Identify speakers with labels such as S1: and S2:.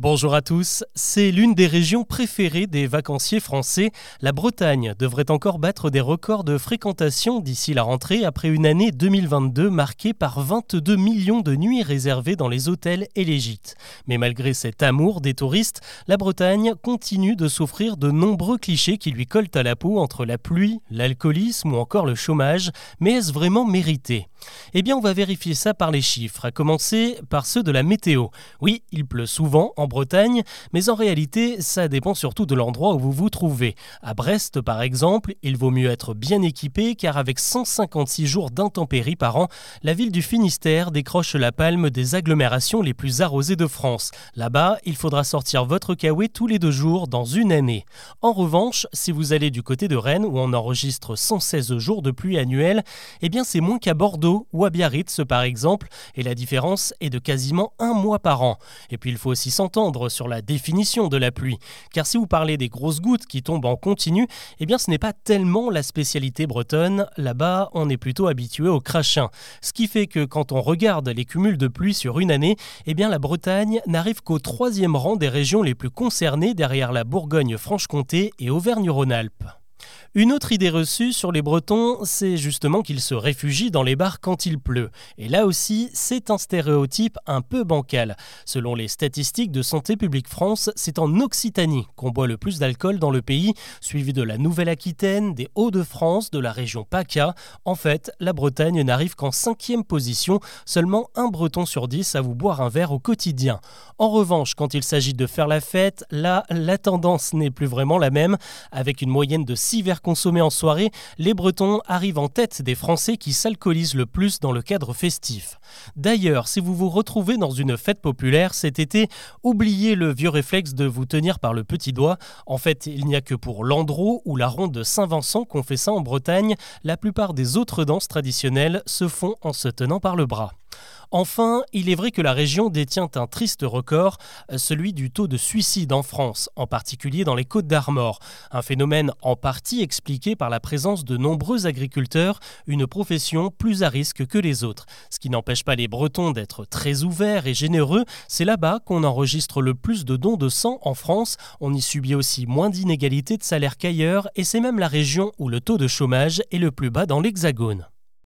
S1: Bonjour à tous, c'est l'une des régions préférées des vacanciers français. La Bretagne devrait encore battre des records de fréquentation d'ici la rentrée après une année 2022 marquée par 22 millions de nuits réservées dans les hôtels et les gîtes. Mais malgré cet amour des touristes, la Bretagne continue de souffrir de nombreux clichés qui lui collent à la peau entre la pluie, l'alcoolisme ou encore le chômage. Mais est-ce vraiment mérité? Eh bien on va vérifier ça par les chiffres, à commencer par ceux de la météo. Oui, il pleut souvent en Bretagne, mais en réalité, ça dépend surtout de l'endroit où vous vous trouvez. À Brest, par exemple, il vaut mieux être bien équipé car avec 156 jours d'intempéries par an, la ville du Finistère décroche la palme des agglomérations les plus arrosées de France. Là-bas, il faudra sortir votre kawaii tous les deux jours dans une année. En revanche, si vous allez du côté de Rennes où on enregistre 116 jours de pluie annuelle, eh bien c'est moins qu'à Bordeaux ou à Biarritz par exemple, et la différence est de quasiment un mois par an. Et puis il faut aussi s'entendre sur la définition de la pluie. Car si vous parlez des grosses gouttes qui tombent en continu, eh bien ce n'est pas tellement la spécialité bretonne. Là-bas, on est plutôt habitué au crachin. Ce qui fait que quand on regarde les cumuls de pluie sur une année, eh bien la Bretagne n'arrive qu'au troisième rang des régions les plus concernées derrière la Bourgogne-Franche-Comté et Auvergne-Rhône-Alpes. Une autre idée reçue sur les Bretons, c'est justement qu'ils se réfugient dans les bars quand il pleut. Et là aussi, c'est un stéréotype un peu bancal. Selon les statistiques de Santé publique France, c'est en Occitanie qu'on boit le plus d'alcool dans le pays, suivi de la Nouvelle-Aquitaine, des Hauts-de-France, de la région PACA. En fait, la Bretagne n'arrive qu'en cinquième position, seulement un Breton sur dix à vous boire un verre au quotidien. En revanche, quand il s'agit de faire la fête, là, la tendance n'est plus vraiment la même, avec une moyenne de 6 verres consommés en soirée, les Bretons arrivent en tête des Français qui s'alcoolisent le plus dans le cadre festif. D'ailleurs, si vous vous retrouvez dans une fête populaire cet été, oubliez le vieux réflexe de vous tenir par le petit doigt. En fait, il n'y a que pour l'Andro ou la ronde de Saint-Vincent qu'on fait ça en Bretagne. La plupart des autres danses traditionnelles se font en se tenant par le bras. Enfin, il est vrai que la région détient un triste record, celui du taux de suicide en France, en particulier dans les Côtes d'Armor. Un phénomène en partie expliqué par la présence de nombreux agriculteurs, une profession plus à risque que les autres. Ce qui n'empêche pas les Bretons d'être très ouverts et généreux, c'est là-bas qu'on enregistre le plus de dons de sang en France. On y subit aussi moins d'inégalités de salaire qu'ailleurs, et c'est même la région où le taux de chômage est le plus bas dans l'Hexagone.